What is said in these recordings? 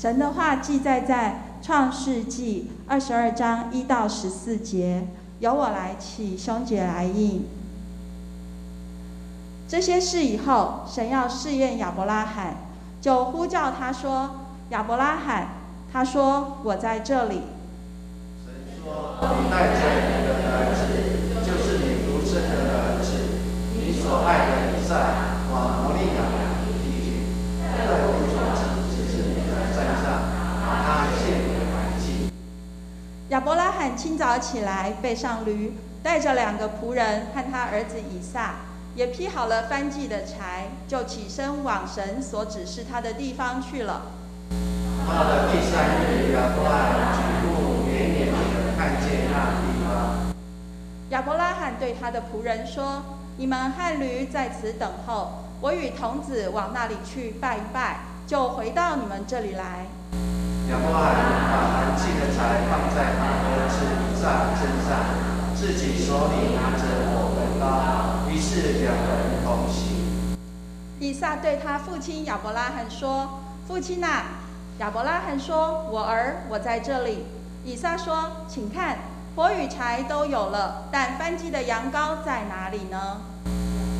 神的话记载在创世纪二十二章一到十四节，由我来起，兄姐来应。这些事以后，神要试验亚伯拉罕，就呼叫他说：“亚伯拉罕。”他说：“我在这里。”神说：“你带着你的儿子，就是你独生的儿子，你所爱的以撒，往摩利亚地去，在我所指示你的山上，把他献为燔祭。”亚伯拉罕清早起来，背上驴，带着两个仆人和他儿子以撒。也劈好了翻祭的柴，就起身往神所指示他的地方去了。到了第三日，亚伯拉罕举目远远地看见那地方。亚伯拉罕对他的仆人说：“你们和驴在此等候，我与童子往那里去拜一拜，就回到你们这里来。”亚伯拉罕把含祭的柴放在他儿子以撒身上，自己手里拿着火焚刀。于是两人同行。以撒对他父亲亚伯拉罕说：“父亲呐！”亚伯拉罕说：“我儿，我在这里。”以撒说：“请看，火与柴都有了，但翻祭的羊羔在哪里呢？”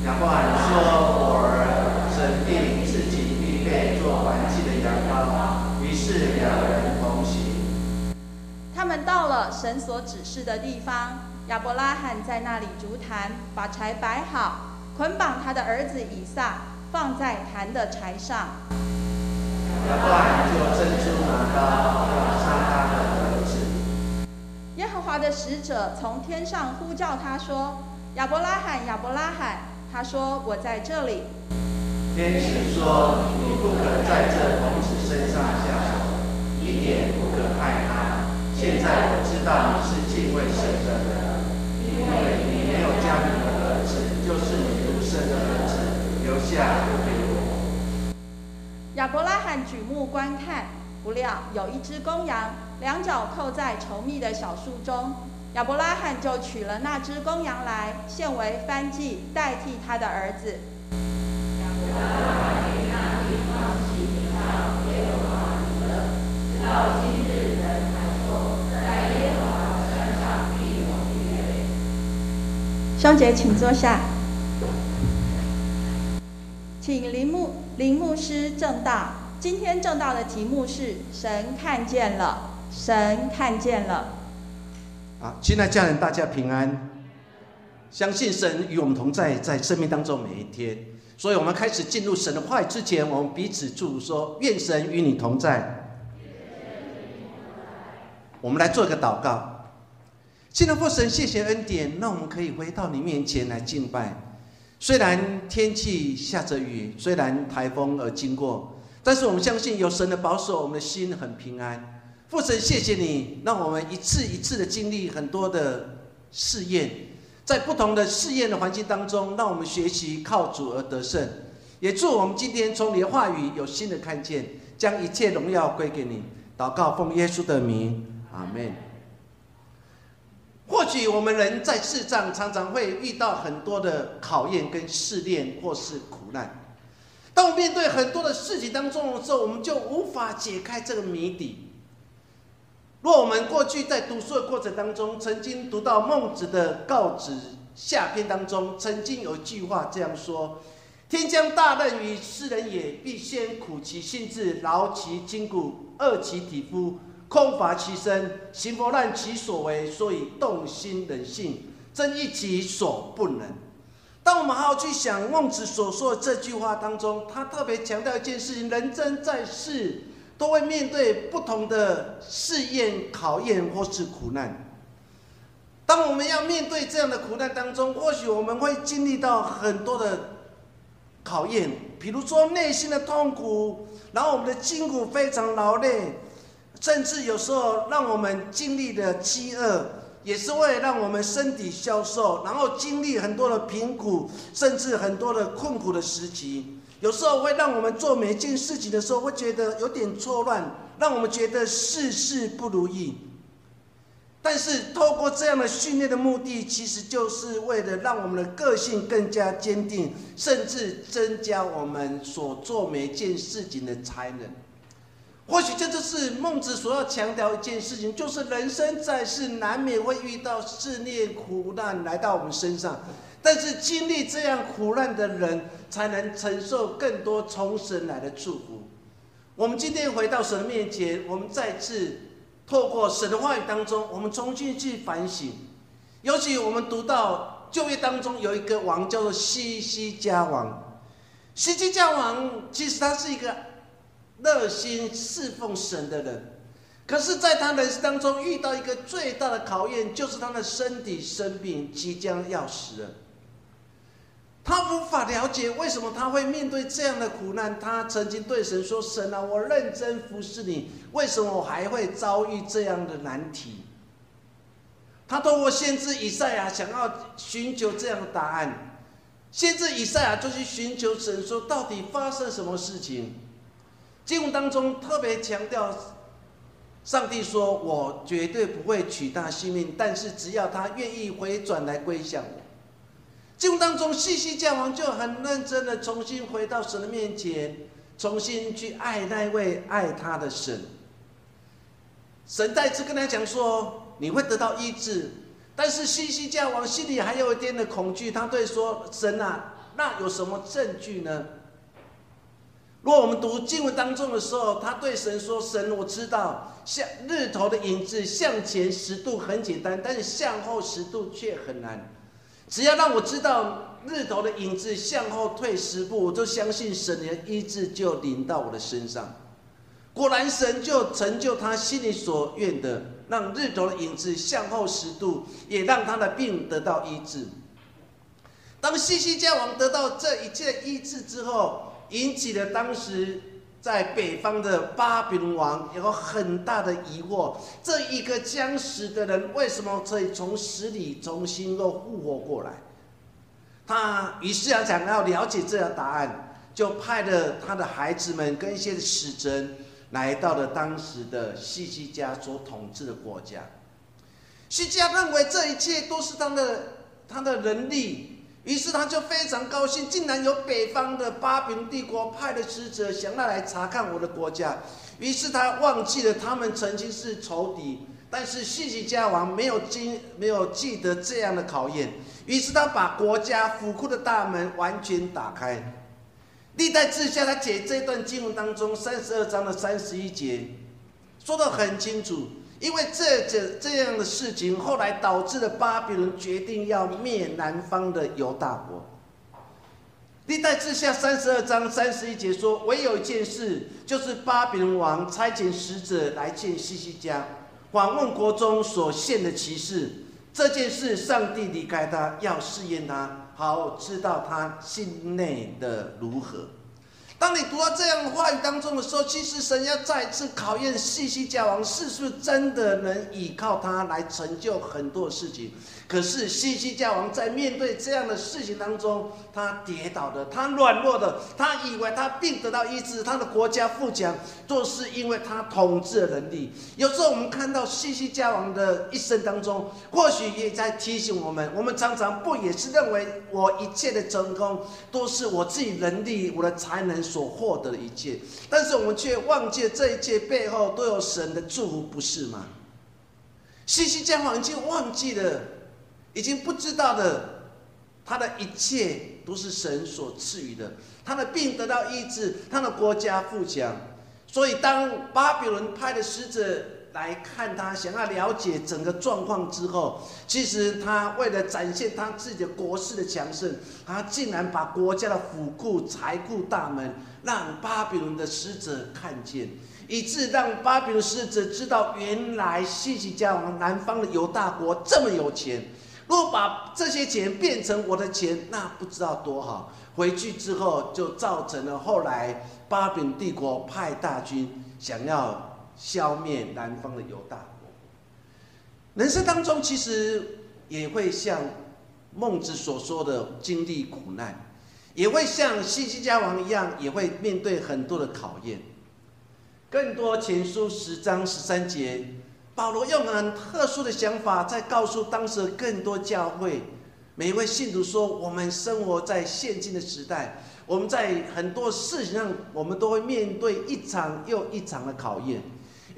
亚伯拉罕说：“我儿，神必自己预备做燔祭的羊羔。”于是两人同行。他们到了神所指示的地方。亚伯拉罕在那里竹坛，把柴摆好，捆绑他的儿子以撒，放在坛的柴上。亚伯拉罕就珍珠拿刀要杀他的儿子。耶和华的使者从天上呼叫他说：“亚伯拉罕，亚伯拉罕。”他说：“我在这里。”天使说：“你不可在这童子身上下点不可害他。现在我知道你是敬畏神的人。”因为你没有将你的儿子，就是你独生的儿子留下给我。亚伯拉罕举目观看，不料有一只公羊，两脚扣在稠密的小树中。亚伯拉罕就取了那只公羊来，献为燔祭，代替他的儿子。兄姐，请坐下。请林牧林牧师正道。今天正道的题目是“神看见了，神看见了”。啊，亲爱家人，大家平安。相信神与我们同在，在生命当中每一天。所以，我们开始进入神的话语之前，我们彼此祝福说：“愿神与你同在。”我们来做一个祷告。亲爱的父神，谢谢恩典，让我们可以回到你面前来敬拜。虽然天气下着雨，虽然台风而经过，但是我们相信有神的保守，我们的心很平安。父神，谢谢你，让我们一次一次的经历很多的试验，在不同的试验的环境当中，让我们学习靠主而得胜。也祝我们今天从你的话语有新的看见，将一切荣耀归给你。祷告奉耶稣的名，阿门。或许我们人在世上常常会遇到很多的考验跟试炼，或是苦难。当我面对很多的事情当中的时候，我们就无法解开这个谜底。若我们过去在读书的过程当中，曾经读到孟子的告子下篇当中，曾经有一句话这样说：“天将大任于斯人也，必先苦其心志，劳其筋骨，饿其体肤。”空乏其身，行不乱其所为，所以动心忍性，增益其所不能。当我们好好去想孟子所说的这句话当中，他特别强调一件事情：人生在世，都会面对不同的试验、考验或是苦难。当我们要面对这样的苦难当中，或许我们会经历到很多的考验，比如说内心的痛苦，然后我们的筋骨非常劳累。甚至有时候让我们经历的饥饿，也是为了让我们身体消瘦，然后经历很多的贫苦，甚至很多的困苦的时期。有时候会让我们做每一件事情的时候，会觉得有点错乱，让我们觉得事事不如意。但是透过这样的训练的目的，其实就是为了让我们的个性更加坚定，甚至增加我们所做每件事情的才能。或许这就是孟子所要强调一件事情，就是人生在世难免会遇到试炼、苦难来到我们身上，但是经历这样苦难的人，才能承受更多从神来的祝福。我们今天回到神面前，我们再次透过神的话语当中，我们重新去反省。尤其我们读到旧约当中有一个王叫做西西家王，西西家王其实他是一个。热心侍奉神的人，可是，在他人生当中遇到一个最大的考验，就是他的身体生病，即将要死了。他无法了解为什么他会面对这样的苦难。他曾经对神说：“神啊，我认真服侍你，为什么我还会遭遇这样的难题？”他通过先知以赛亚想要寻求这样的答案。先知以赛亚就去寻求神，说：“到底发生什么事情？”经文当中特别强调，上帝说：“我绝对不会取他性命，但是只要他愿意回转来归向我。”经文当中，西西教王就很认真的重新回到神的面前，重新去爱那位爱他的神。神再次跟他讲说：“你会得到医治。”但是西西教王心里还有一点的恐惧，他对说：“神啊，那有什么证据呢？”如果我们读经文当中的时候，他对神说：“神，我知道向日头的影子向前十度很简单，但是向后十度却很难。只要让我知道日头的影子向后退十步，我就相信神的医治就临到我的身上。果然，神就成就他心里所愿的，让日头的影子向后十度，也让他的病得到医治。当西西家王得到这一切医治之后，引起了当时在北方的巴比伦王有很大的疑惑：这一个将死的人为什么可以从死里重新又复活过来？他于是要想要了解这个答案，就派了他的孩子们跟一些使者来到了当时的西西家所统治的国家。西家认为这一切都是他的他的能力。于是他就非常高兴，竟然有北方的巴比伦帝国派的使者想要来查看我的国家。于是他忘记了他们曾经是仇敌，但是西西家王没有经没有记得这样的考验。于是他把国家府库的大门完全打开。历代志下他解这段经文当中三十二章的三十一节，说的很清楚。因为这这这样的事情，后来导致了巴比伦决定要灭南方的犹大国。历代志下三十二章三十一节说：“唯有一件事，就是巴比伦王差遣使者来见西西家，访问国中所献的骑士。这件事，上帝离开他，要试验他，好知道他心内的如何。”当你读到这样的话语当中的时候，其实神要再次考验西西家王是不是真的能依靠他来成就很多事情。可是西西家王在面对这样的事情当中，他跌倒的，他软弱的，他以为他并得到医治，他的国家富强，都是因为他统治的能力。有时候我们看到西西家王的一生当中，或许也在提醒我们：我们常常不也是认为我一切的成功都是我自己能力、我的才能所获得的一切，但是我们却忘记这一切背后都有神的祝福，不是吗？西西家王已经忘记了。已经不知道的，他的一切都是神所赐予的。他的病得到医治，他的国家富强。所以，当巴比伦派的使者来看他，想要了解整个状况之后，其实他为了展现他自己的国势的强盛，他竟然把国家的府库、财库大门让巴比伦的使者看见，以致让巴比伦使者知道，原来西西家王南方的犹大国这么有钱。如果把这些钱变成我的钱，那不知道多好。回去之后，就造成了后来巴比伦帝国派大军想要消灭南方的犹大国。人生当中其实也会像孟子所说的经历苦难，也会像西西家王一样，也会面对很多的考验。更多前书十章十三节。保罗用很特殊的想法，在告诉当时更多教会每一位信徒说：我们生活在现今的时代，我们在很多事情上，我们都会面对一场又一场的考验。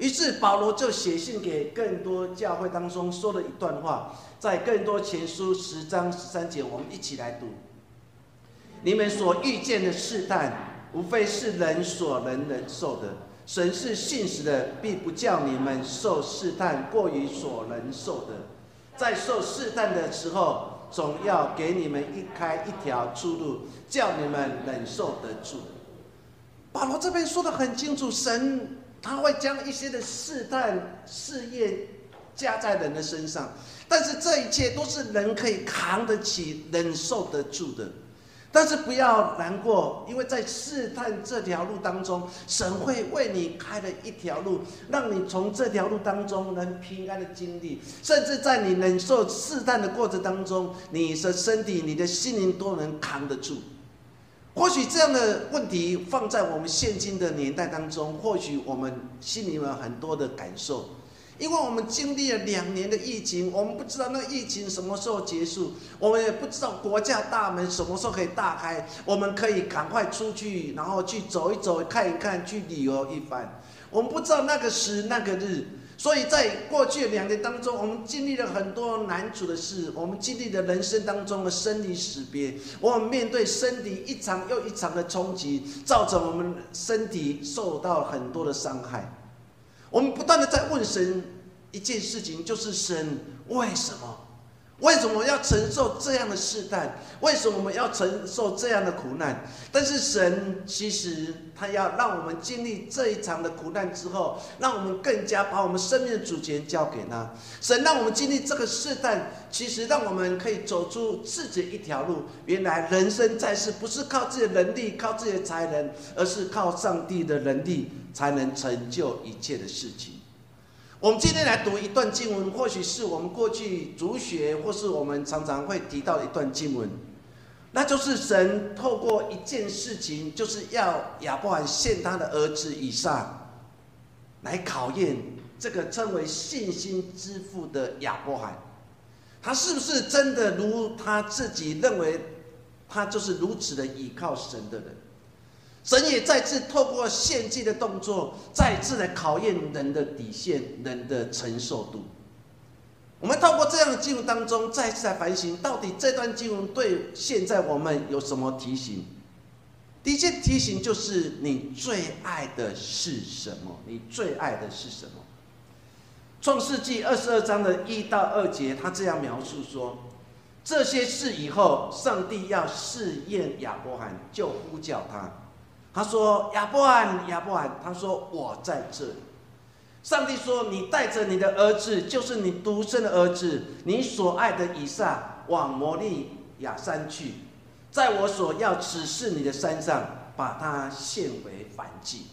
于是保罗就写信给更多教会当中说了一段话，在更多前书十章十三节，我们一起来读：你们所遇见的试探，无非是人所能忍受的。神是信实的，必不叫你们受试探过于所能受的。在受试探的时候，总要给你们一开一条出路，叫你们忍受得住。保罗这边说的很清楚，神他会将一些的试探、试验加在人的身上，但是这一切都是人可以扛得起、忍受得住的。但是不要难过，因为在试探这条路当中，神会为你开了一条路，让你从这条路当中能平安的经历，甚至在你忍受试探的过程当中，你的身体、你的心灵都能扛得住。或许这样的问题放在我们现今的年代当中，或许我们心里有很多的感受。因为我们经历了两年的疫情，我们不知道那疫情什么时候结束，我们也不知道国家大门什么时候可以大开，我们可以赶快出去，然后去走一走、看一看、去旅游一番。我们不知道那个时、那个日，所以在过去两年当中，我们经历了很多难处的事，我们经历了人生当中的生离死别，我们面对身体一场又一场的冲击，造成我们身体受到很多的伤害。我们不断的在问神一件事情，就是神为什么？为什么要承受这样的试探？为什么我们要承受这样的苦难？但是神其实他要让我们经历这一场的苦难之后，让我们更加把我们生命的主权交给他。神让我们经历这个试探，其实让我们可以走出自己一条路。原来人生在世不是靠自己的能力、靠自己的才能，而是靠上帝的能力。才能成就一切的事情。我们今天来读一段经文，或许是我们过去主学，或是我们常常会提到一段经文，那就是神透过一件事情，就是要亚伯罕献他的儿子以撒，来考验这个称为信心之父的亚伯罕，他是不是真的如他自己认为，他就是如此的倚靠神的人。神也再次透过献祭的动作，再次来考验人的底线、人的承受度。我们透过这样的经文当中，再次来反省，到底这段经文对现在我们有什么提醒？第一件提醒就是：你最爱的是什么？你最爱的是什么？创世纪二十二章的一到二节，他这样描述说：这些事以后，上帝要试验亚伯罕，就呼叫他。他说：“亚伯罕，亚伯罕。”他说：“我在这里。”上帝说：“你带着你的儿子，就是你独生的儿子，你所爱的以撒，往摩利亚山去，在我所要指示你的山上，把他献为燔祭。”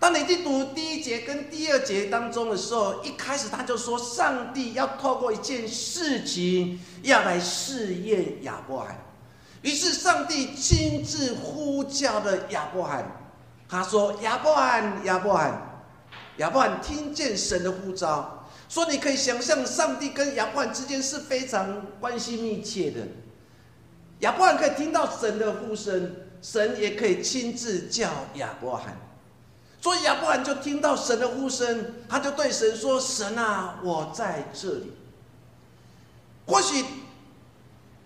当你去读第一节跟第二节当中的时候，一开始他就说：“上帝要透过一件事情，要来试验亚伯罕。”于是，上帝亲自呼叫了亚伯罕。他说：“亚伯罕，亚伯罕，亚伯罕，听见神的呼召，说你可以想象，上帝跟亚伯罕之间是非常关系密切的。亚伯罕可以听到神的呼声，神也可以亲自叫亚伯罕。所以亚伯罕就听到神的呼声，他就对神说：‘神啊，我在这里。’或许。”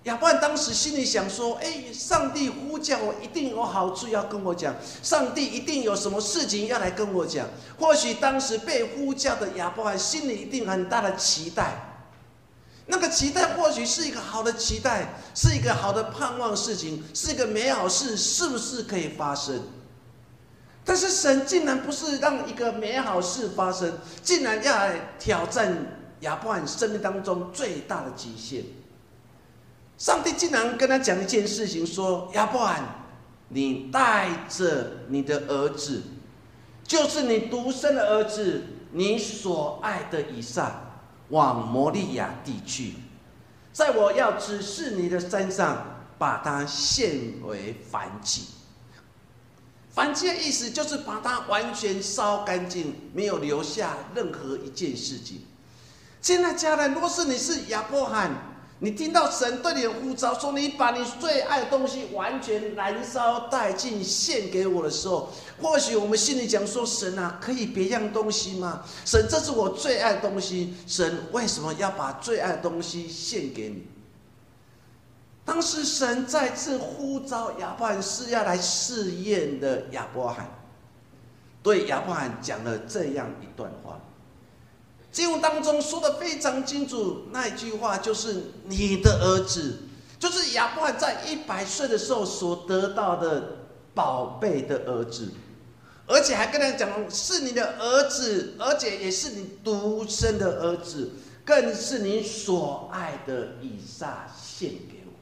亚伯当时心里想说：“哎，上帝呼叫我，一定有好处要跟我讲。上帝一定有什么事情要来跟我讲。或许当时被呼叫的亚伯罕心里一定很大的期待，那个期待或许是一个好的期待，是一个好的盼望事情，是一个美好事，是不是可以发生？但是神竟然不是让一个美好事发生，竟然要来挑战亚伯罕生命当中最大的极限。”上帝竟然跟他讲一件事情，说：“亚伯罕，你带着你的儿子，就是你独生的儿子，你所爱的以撒，往摩利亚地去，在我要指示你的山上，把它献为燔祭。燔祭的意思就是把它完全烧干净，没有留下任何一件事情。现在家人，若是你是亚伯罕。”你听到神对你的呼召，说你把你最爱的东西完全燃烧殆尽，献给我的时候，或许我们心里讲说：神啊，可以别样东西吗？神，这是我最爱的东西，神为什么要把最爱的东西献给你？当时神再次呼召亚伯罕，是要来试验的亚伯罕，对亚伯罕讲了这样一段话。经文当中说的非常清楚，那一句话就是你的儿子，就是亚伯罕在一百岁的时候所得到的宝贝的儿子，而且还跟他讲是你的儿子，而且也是你独生的儿子，更是你所爱的以撒献给我。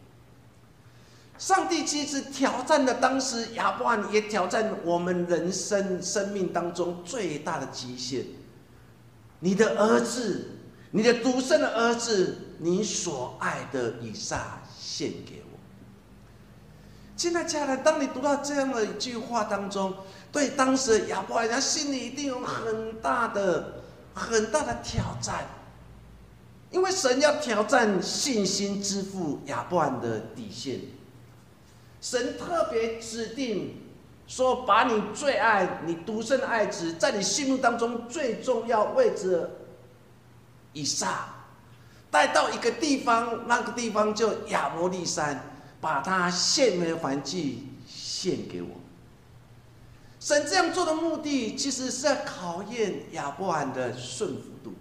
上帝其实挑战了当时亚伯罕，也挑战我们人生生命当中最大的极限。你的儿子，你的独生的儿子，你所爱的以撒献给我。亲爱的家人，当你读到这样的一句话当中，对当时的亚伯拉罕，他心里一定有很大的、很大的挑战，因为神要挑战信心之父亚伯拉罕的底线。神特别指定。说把你最爱你独生的爱子，在你心目当中最重要位置以撒，带到一个地方，那个地方就亚伯利山，把它献为燔祭，献给我。神这样做的目的，其实是在考验亚伯罕的顺服度。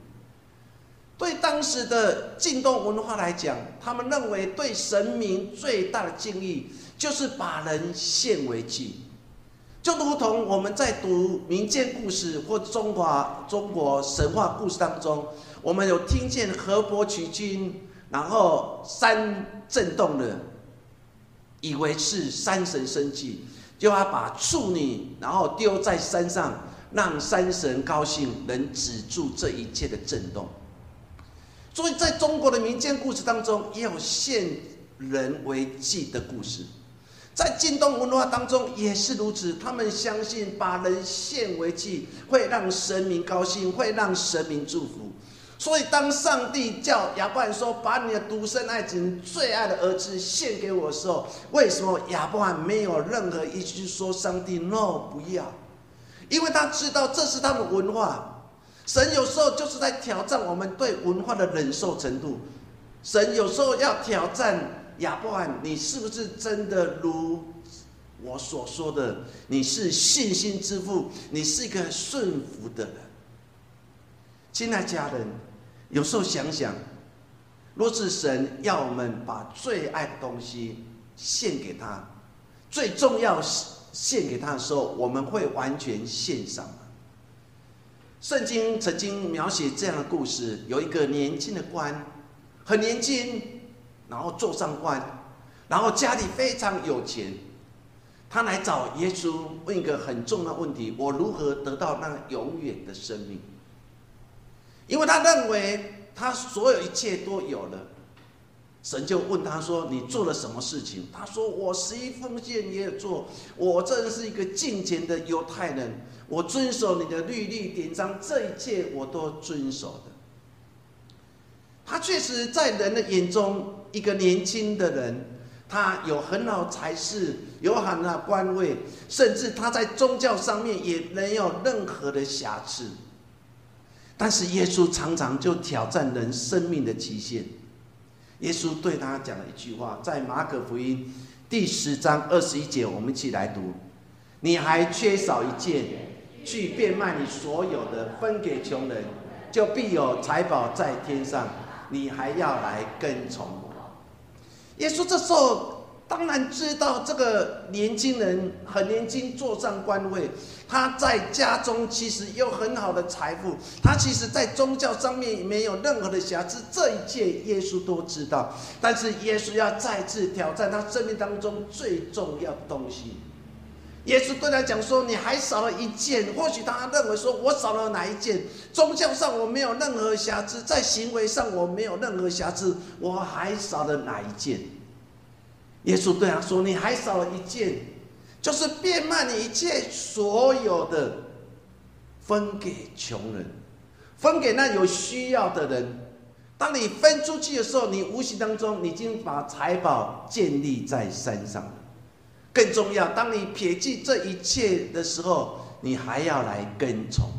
对当时的晋东文化来讲，他们认为对神明最大的敬意，就是把人献为祭。就如同我们在读民间故事或中华中国神话故事当中，我们有听见河伯取经，然后山震动了，以为是山神生气，就要把处女然后丢在山上，让山神高兴，能止住这一切的震动。所以在中国的民间故事当中，也有献人为祭的故事。在晋东文化当中也是如此，他们相信把人献为祭会让神明高兴，会让神明祝福。所以当上帝叫亚伯罕说：“把你的独生爱子、最爱的儿子献给我”的时候，为什么亚伯罕没有任何一句说“上帝 no 不要”？因为他知道这是他们文化。神有时候就是在挑战我们对文化的忍受程度。神有时候要挑战。亚伯罕，你是不是真的如我所说的？你是信心之父，你是一个顺服的人。亲爱家人，有时候想想，若是神要我们把最爱的东西献给他，最重要献给他的时候，我们会完全献上吗？圣经曾经描写这样的故事：有一个年轻的官，很年轻。然后做上官，然后家里非常有钱，他来找耶稣问一个很重要的问题：我如何得到那永远的生命？因为他认为他所有一切都有了。神就问他说：“你做了什么事情？”他说：“我十一奉献也有做，我真是一个敬虔的犹太人，我遵守你的律例典章，这一切我都遵守的。”他确实在人的眼中。一个年轻的人，他有很好才识，有很好官位，甚至他在宗教上面也没有任何的瑕疵。但是耶稣常常就挑战人生命的极限。耶稣对他讲了一句话，在马可福音第十章二十一节，我们一起来读：你还缺少一件，去变卖你所有的，分给穷人，就必有财宝在天上。你还要来跟从。耶稣这时候当然知道这个年轻人很年轻，坐上官位，他在家中其实有很好的财富，他其实在宗教上面也没有任何的瑕疵，这一切耶稣都知道。但是耶稣要再次挑战他生命当中最重要的东西。耶稣对他讲说：“你还少了一件。或许他认为说，我少了哪一件？宗教上我没有任何瑕疵，在行为上我没有任何瑕疵，我还少了哪一件？”耶稣对他说：“你还少了一件，就是变卖你一切所有的，分给穷人，分给那有需要的人。”当你分出去的时候，你无形当中已经把财宝建立在山上。更重要，当你撇弃这一切的时候，你还要来跟从。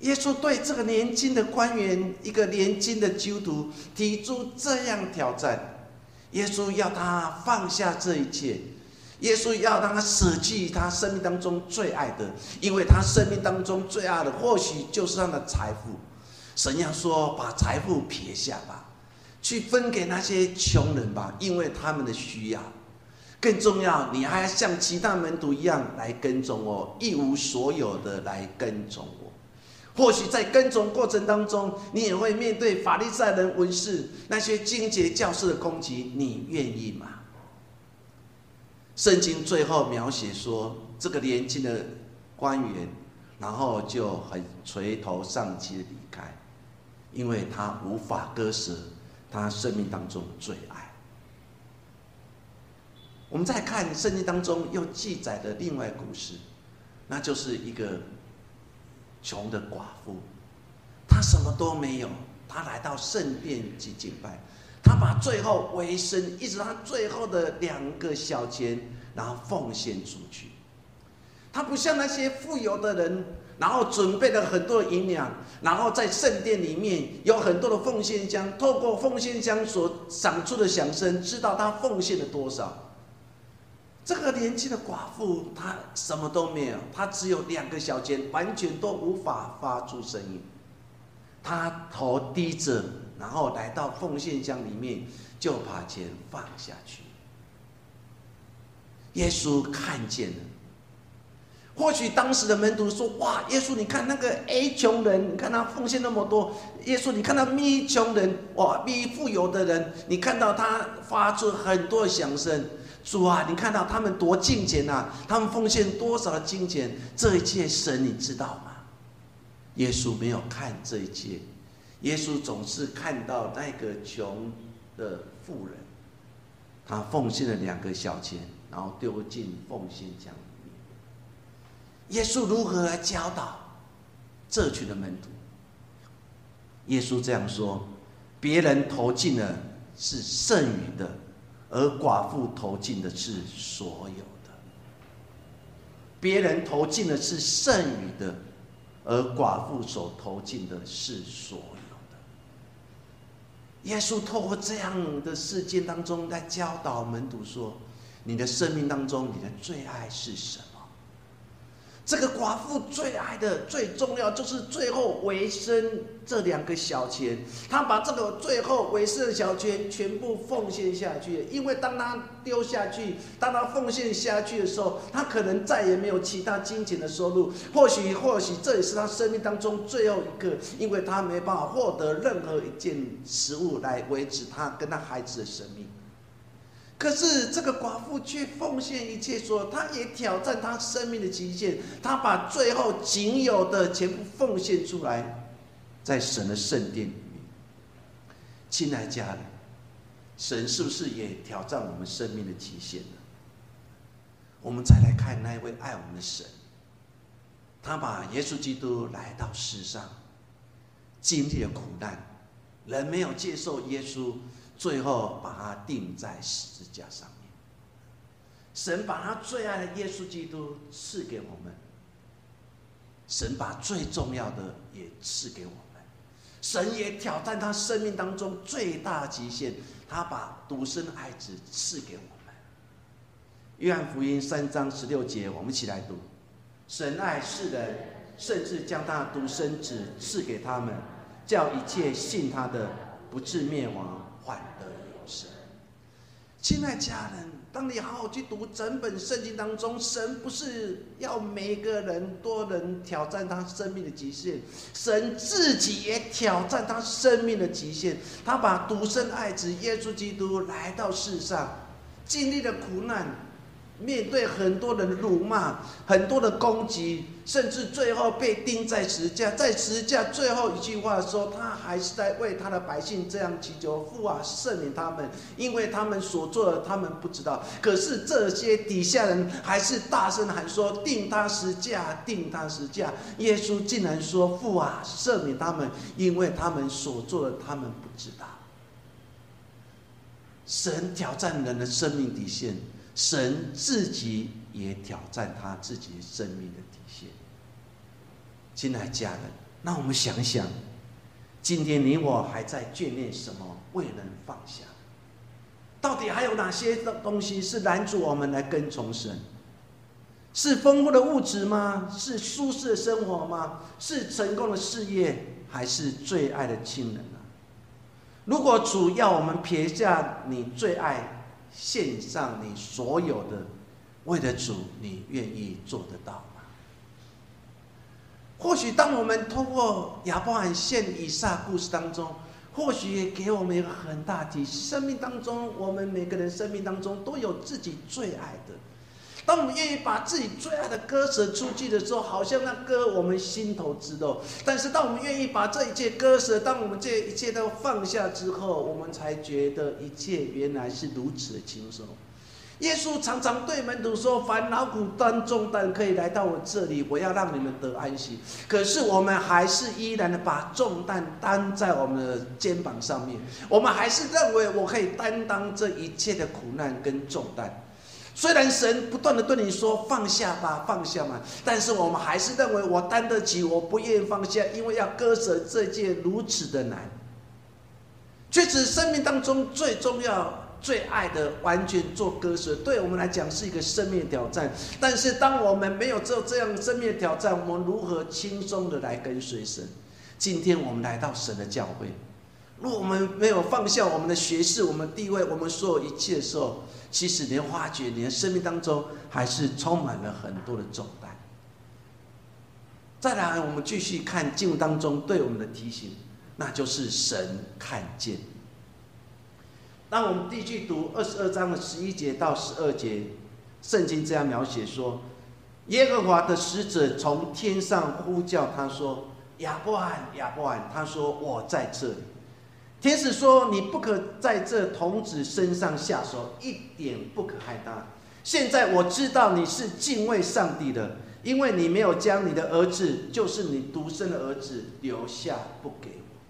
耶稣对这个年轻的官员，一个年轻的基督徒提出这样挑战：耶稣要他放下这一切，耶稣要让他舍弃他生命当中最爱的，因为他生命当中最爱的或许就是他的财富。神要说：把财富撇下吧，去分给那些穷人吧，因为他们的需要。更重要，你还要像其他门徒一样来跟踪我，一无所有的来跟踪我。或许在跟踪过程当中，你也会面对法利赛人、文士那些经节教师的攻击，你愿意吗？圣经最后描写说，这个年轻的官员，然后就很垂头丧气的离开，因为他无法割舍他生命当中最爱。我们再看圣经当中又记载的另外故事，那就是一个穷的寡妇，她什么都没有，她来到圣殿去敬拜，她把最后为生，一直她最后的两个小钱，然后奉献出去。她不像那些富有的人，然后准备了很多的营养，然后在圣殿里面有很多的奉献箱，透过奉献箱所长出的响声，知道她奉献了多少。这个年轻的寡妇，她什么都没有，她只有两个小钱，完全都无法发出声音。她头低着，然后来到奉献箱里面，就把钱放下去。耶稣看见了，或许当时的门徒说：“哇，耶稣，你看那个 A 穷人，你看他奉献那么多。耶稣，你看到 B 穷人，哇，B 富有的人，你看到他发出很多响声。”主啊，你看到他们多敬虔呐？他们奉献多少的金钱？这一切神你知道吗？耶稣没有看这一切，耶稣总是看到那个穷的富人，他奉献了两个小钱，然后丢进奉献箱里面。耶稣如何来教导这群的门徒？耶稣这样说：别人投进的是剩余的。而寡妇投进的是所有的，别人投进的是剩余的，而寡妇所投进的是所有的。耶稣透过这样的事件当中，在教导门徒说：“你的生命当中，你的最爱是什么？”这个寡妇最爱的、最重要，就是最后维生这两个小钱。他把这个最后维生的小钱全部奉献下去，因为当他丢下去，当他奉献下去的时候，他可能再也没有其他金钱的收入。或许，或许这也是他生命当中最后一个，因为他没办法获得任何一件食物来维持他跟他孩子的生命。可是这个寡妇却奉献一切，说她也挑战她生命的极限，她把最后仅有的全部奉献出来，在神的圣殿里面。亲爱家人，神是不是也挑战我们生命的极限呢？我们再来看那一位爱我们的神，他把耶稣基督来到世上，经历了苦难，人没有接受耶稣。最后把他钉在十字架上面。神把他最爱的耶稣基督赐给我们。神把最重要的也赐给我们。神也挑战他生命当中最大极限，他把独生爱子赐给我们。约翰福音三章十六节，我们一起来读：神爱世人，甚至将他独生子赐给他们，叫一切信他的不至灭亡。换得有神，亲爱家人，当你好好去读整本圣经当中，神不是要每个人多人挑战他生命的极限，神自己也挑战他生命的极限。他把独生爱子耶稣基督来到世上，经历了苦难，面对很多人的辱骂，很多的攻击，甚至最后被钉在十字架。在十字架最后一句话说，他还是在为他的百姓这样祈求：父啊，赦免他们，因为他们所做的，他们不知道。可是这些底下人还是大声喊说：定他十字架，定他十字架。耶稣竟然说：父啊，赦免他们，因为他们所做的，他们不知道。神挑战人的生命底线。神自己也挑战他自己生命的底线。亲爱家人，那我们想想，今天你我还在眷恋什么？未能放下？到底还有哪些的东西是拦阻我们来跟从神？是丰富的物质吗？是舒适的生活吗？是成功的事业，还是最爱的亲人呢？如果主要我们撇下你最爱。献上你所有的，为了主，你愿意做得到吗？或许当我们通过亚伯罕献以撒故事当中，或许也给我们一个很大的生命当中，我们每个人生命当中都有自己最爱的。当我们愿意把自己最爱的歌舍出去的时候，好像那歌我们心头之肉。但是当我们愿意把这一切割舍，当我们这一切都放下之后，我们才觉得一切原来是如此的轻松。耶稣常常对门徒说：“烦恼苦担重担，可以来到我这里，我要让你们得安息。”可是我们还是依然的把重担担在我们的肩膀上面，我们还是认为我可以担当这一切的苦难跟重担。虽然神不断的对你说放下吧，放下嘛，但是我们还是认为我担得起，我不愿意放下，因为要割舍这件如此的难。确实，生命当中最重要、最爱的，完全做割舍，对我们来讲是一个生命挑战。但是，当我们没有做这样生命挑战，我们如何轻松的来跟随神？今天我们来到神的教会，如果我们没有放下我们的学识、我们地位、我们所有一切的时候，其实，你发觉你的生命当中还是充满了很多的重担。再来，我们继续看经文当中对我们的提醒，那就是神看见。当我们继续读二十二章的十一节到十二节，圣经这样描写说：耶和华的使者从天上呼叫他说：“亚伯罕，亚伯罕。”他说：“我在这里。”天使说：“你不可在这童子身上下手，一点不可害他。现在我知道你是敬畏上帝的，因为你没有将你的儿子，就是你独生的儿子留下不给我。”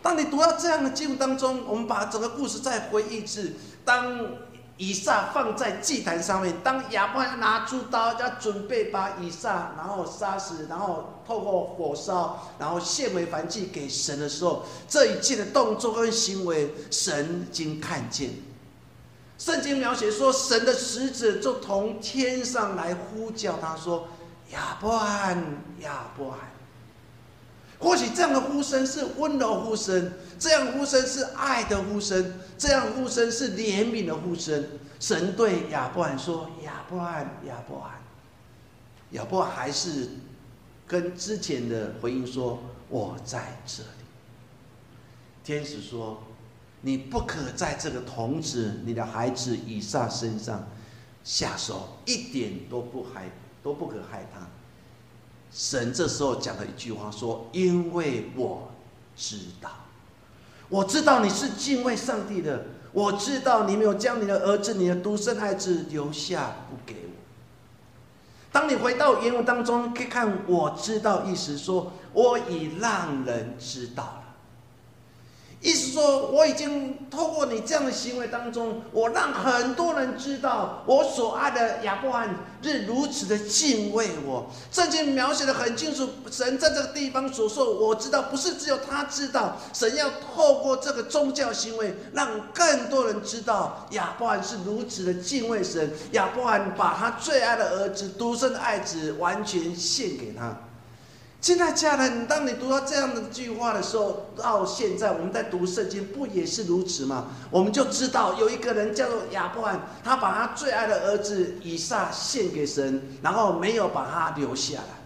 当你读到这样的经文当中，我们把整个故事再回忆一次。当以撒放在祭坛上面，当亚伯要拿出刀，要准备把以撒然后杀死，然后透过火烧，然后献为燔祭给神的时候，这一切的动作跟行为，神已经看见。圣经描写说，神的使者就从天上来呼叫他说：“亚伯罕，亚伯罕。”或许这样的呼声是温柔呼声，这样呼声是爱的呼声，这样呼声是怜悯的呼声。神对亚伯罕说：“亚伯罕，亚伯罕。”亚伯还是跟之前的回应说：“我在这里。”天使说：“你不可在这个童子，你的孩子以撒身上下手，一点都不害，都不可害他。”神这时候讲了一句话，说：“因为我知道，我知道你是敬畏上帝的，我知道你没有将你的儿子、你的独生孩子留下不给我。”当你回到原文当中，可以看“我知道”意思，说我已让人知道了。意思说，我已经透过你这样的行为当中，我让很多人知道，我所爱的亚伯罕是如此的敬畏我。圣经描写的很清楚，神在这个地方所说，我知道不是只有他知道，神要透过这个宗教行为，让更多人知道亚伯罕是如此的敬畏神。亚伯罕把他最爱的儿子、独生的爱子完全献给他。现在家人，当你读到这样的句话的时候，到现在我们在读圣经，不也是如此吗？我们就知道有一个人叫做亚伯罕，他把他最爱的儿子以撒献给神，然后没有把他留下来。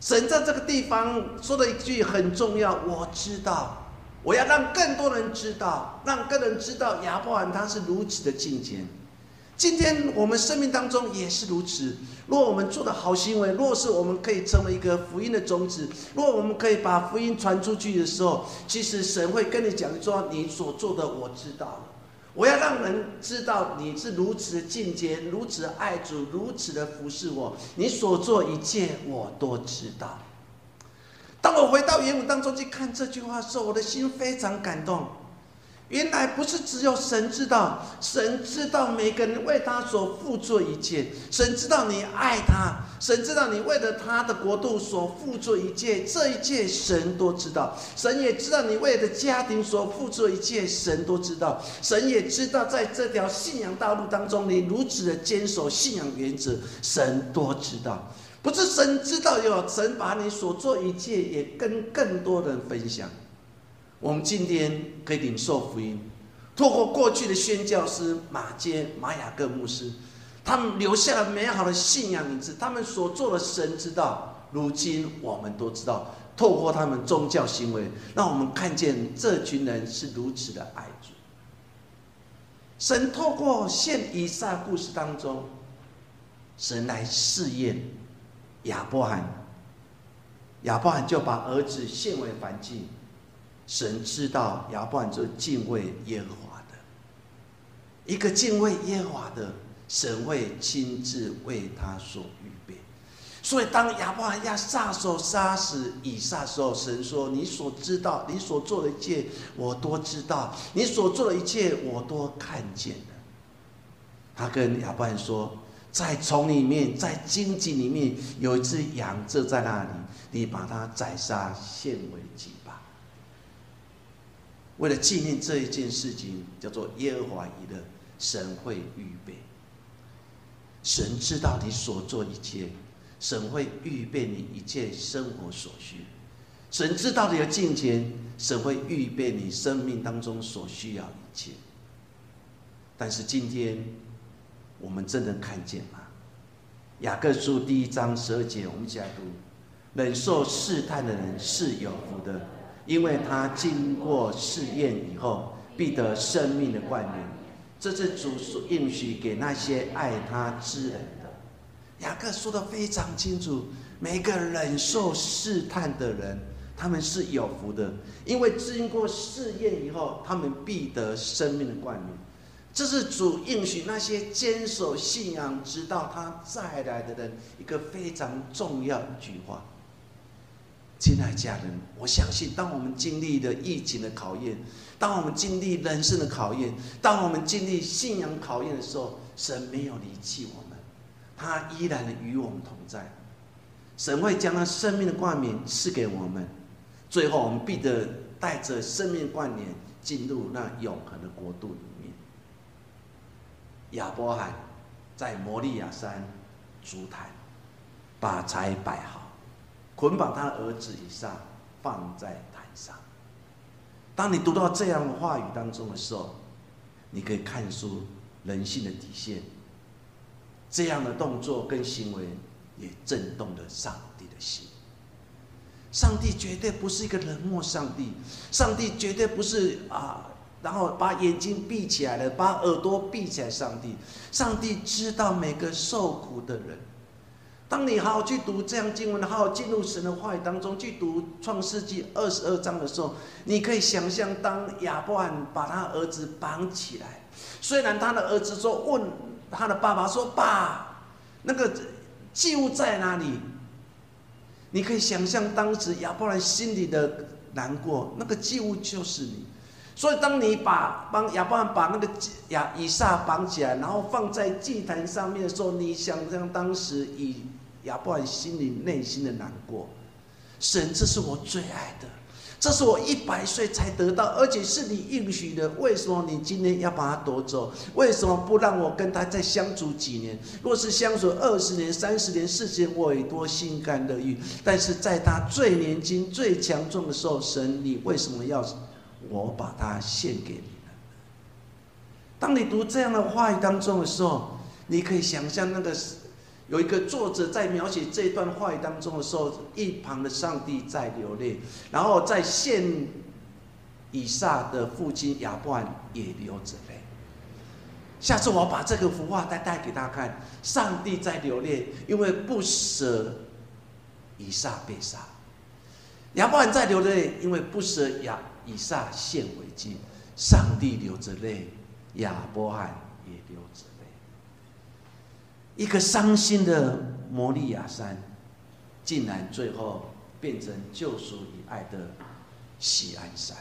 神在这个地方说的一句很重要，我知道，我要让更多人知道，让更多人知道亚伯罕他是如此的敬虔。今天我们生命当中也是如此。如果我们做的好行为，若是我们可以成为一个福音的种子，如果我们可以把福音传出去的时候，其实神会跟你讲说：“你所做的我知道，我要让人知道你是如此的敬虔，如此的爱主，如此的服侍我。你所做一切我都知道。”当我回到原文当中去看这句话的时候，我的心非常感动。原来不是只有神知道，神知道每个人为他所付出一切，神知道你爱他，神知道你为了他的国度所付出一切，这一切神都知道。神也知道你为了家庭所付出一切，神都知道。神也知道在这条信仰道路当中，你如此的坚守信仰原则，神都知道。不是神知道，有神把你所做一切也跟更多人分享。我们今天可以领受福音，透过过去的宣教师马坚、马雅各牧师，他们留下了美好的信仰名字，他们所做的神知道。如今我们都知道，透过他们宗教行为，让我们看见这群人是如此的爱主。神透过现以撒故事当中，神来试验亚伯罕，亚伯罕就把儿子献为燔祭。神知道亚伯兰就敬畏耶和华的，一个敬畏耶和华的神会亲自为他所预备。所以当亚伯兰要撒手杀死以撒时候，神说：“你所知道，你所做的一切，我都知道；你所做的一切，我都看见了。”他跟亚伯兰说：“在丛里面，在荆棘里面，有一只羊就在那里，你把它宰杀，献为祭。”为了纪念这一件事情，叫做耶和华以的神会预备。神知道你所做一切，神会预备你一切生活所需。神知道你的金钱，神会预备你生命当中所需要一切。但是今天，我们真的看见吗？雅各书第一章十二节，我们一起来读：忍受试探的人是有福的。因为他经过试验以后，必得生命的冠冕。这是主所应许给那些爱他之人的。雅各说的非常清楚，每个忍受试探的人，他们是有福的，因为经过试验以后，他们必得生命的冠冕。这是主应许那些坚守信仰直到他再来的人一个非常重要的一句话。亲爱家人，我相信，当我们经历了疫情的考验，当我们经历人生的考验，当我们经历信仰考验的时候，神没有离弃我们，他依然的与我们同在。神会将他生命的冠冕赐给我们，最后我们必得带着生命冠冕进入那永恒的国度里面。亚伯罕在摩利亚山烛台把柴摆好。捆绑他儿子以上放在坛上。当你读到这样的话语当中的时候，你可以看出人性的底线。这样的动作跟行为也震动了上帝的心。上帝绝对不是一个冷漠上帝，上帝绝对不是啊，然后把眼睛闭起来了，把耳朵闭起来。上帝，上帝知道每个受苦的人。当你好好去读这样经文，好好进入神的话语当中去读创世纪二十二章的时候，你可以想象，当亚伯兰把他儿子绑起来，虽然他的儿子说问他的爸爸说：“爸，那个祭物在哪里？”你可以想象当时亚伯兰心里的难过，那个祭物就是你。所以，当你把帮亚伯兰把那个亚以撒绑起来，然后放在祭坛上面的时候，你想象当时以亚伯兰心里内心的难过，神，这是我最爱的，这是我一百岁才得到，而且是你应许的，为什么你今天要把它夺走？为什么不让我跟他再相处几年？若是相处二十年、三十年、四十年，我也多心甘乐意。但是在他最年轻、最强壮的时候，神，你为什么要我把它献给你了？当你读这样的话语当中的时候，你可以想象那个。有一个作者在描写这段话语当中的时候，一旁的上帝在流泪，然后在献以撒的父亲亚伯兰也流着泪。下次我把这个幅画再带给大家看。上帝在流泪，因为不舍以撒被杀；亚伯兰在流泪，因为不舍亚以撒献为祭。上帝流着泪，亚伯罕也流着泪。一个伤心的摩利亚山，竟然最后变成救赎与爱的喜安山。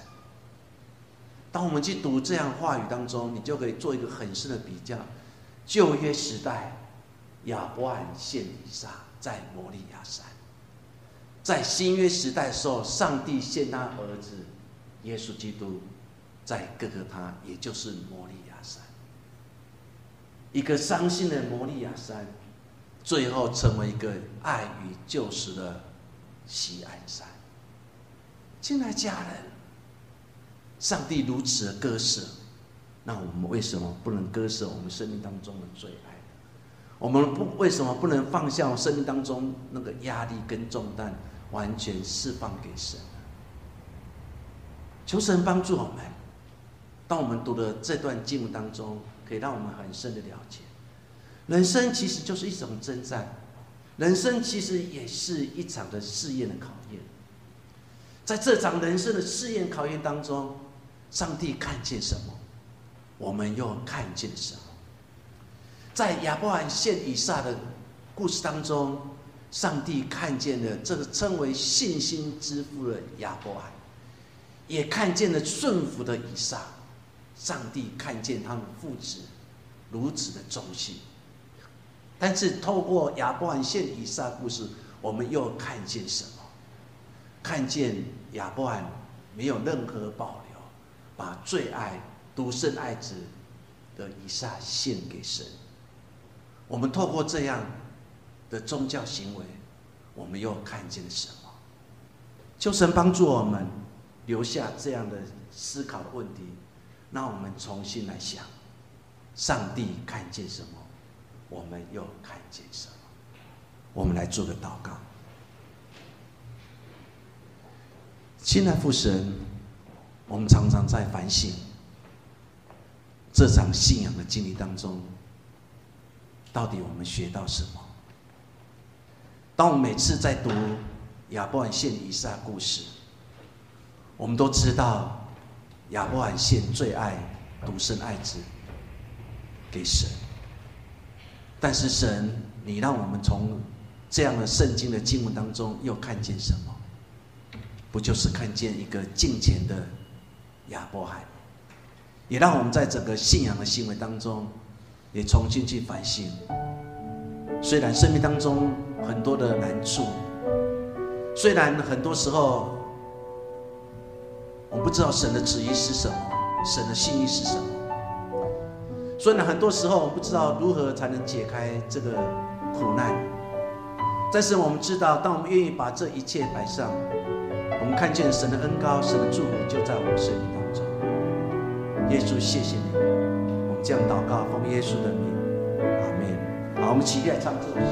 当我们去读这样话语当中，你就可以做一个很深的比较。旧约时代，亚伯罕献以撒在摩利亚山；在新约时代的时候，上帝献他儿子耶稣基督在各个他，也就是摩利亚山。一个伤心的摩利亚山，最后成为一个爱与救赎的喜安山。亲爱家人。上帝如此的割舍，那我们为什么不能割舍我们生命当中的最爱？我们不为什么不能放下生命当中那个压力跟重担，完全释放给神？求神帮助我们。当我们读的这段经文当中，可以让我们很深的了解，人生其实就是一种征战，人生其实也是一场的试验的考验。在这场人生的试验考验当中。上帝看见什么，我们又看见什么？在亚伯兰献以撒的故事当中，上帝看见了这个称为信心之父的亚伯兰，也看见了顺服的以撒。上帝看见他们父子如此的忠心，但是透过亚伯罕献以撒故事，我们又看见什么？看见亚伯罕没有任何保留。把最爱独生爱子的以撒献给神。我们透过这样的宗教行为，我们又看见了什么？求神帮助我们留下这样的思考的问题，那我们重新来想：上帝看见什么？我们又看见什么？我们来做个祷告。亲爱父神。我们常常在反省这场信仰的经历当中，到底我们学到什么？当我们每次在读亚伯兰献以撒故事，我们都知道亚伯罕献最爱独生爱子给神，但是神，你让我们从这样的圣经的经文当中又看见什么？不就是看见一个敬虔的？亚伯海，也让我们在整个信仰的行为当中，也重新去反省。虽然生命当中很多的难处，虽然很多时候我不知道神的旨意是什么，神的心意是什么，所以呢很多时候我不知道如何才能解开这个苦难，但是我们知道，当我们愿意把这一切摆上。我们看见神的恩高，神的祝福就在我们生命当中。耶稣，谢谢你。我们这样祷告，奉耶稣的名，阿门。好，我们起立来唱这首诗。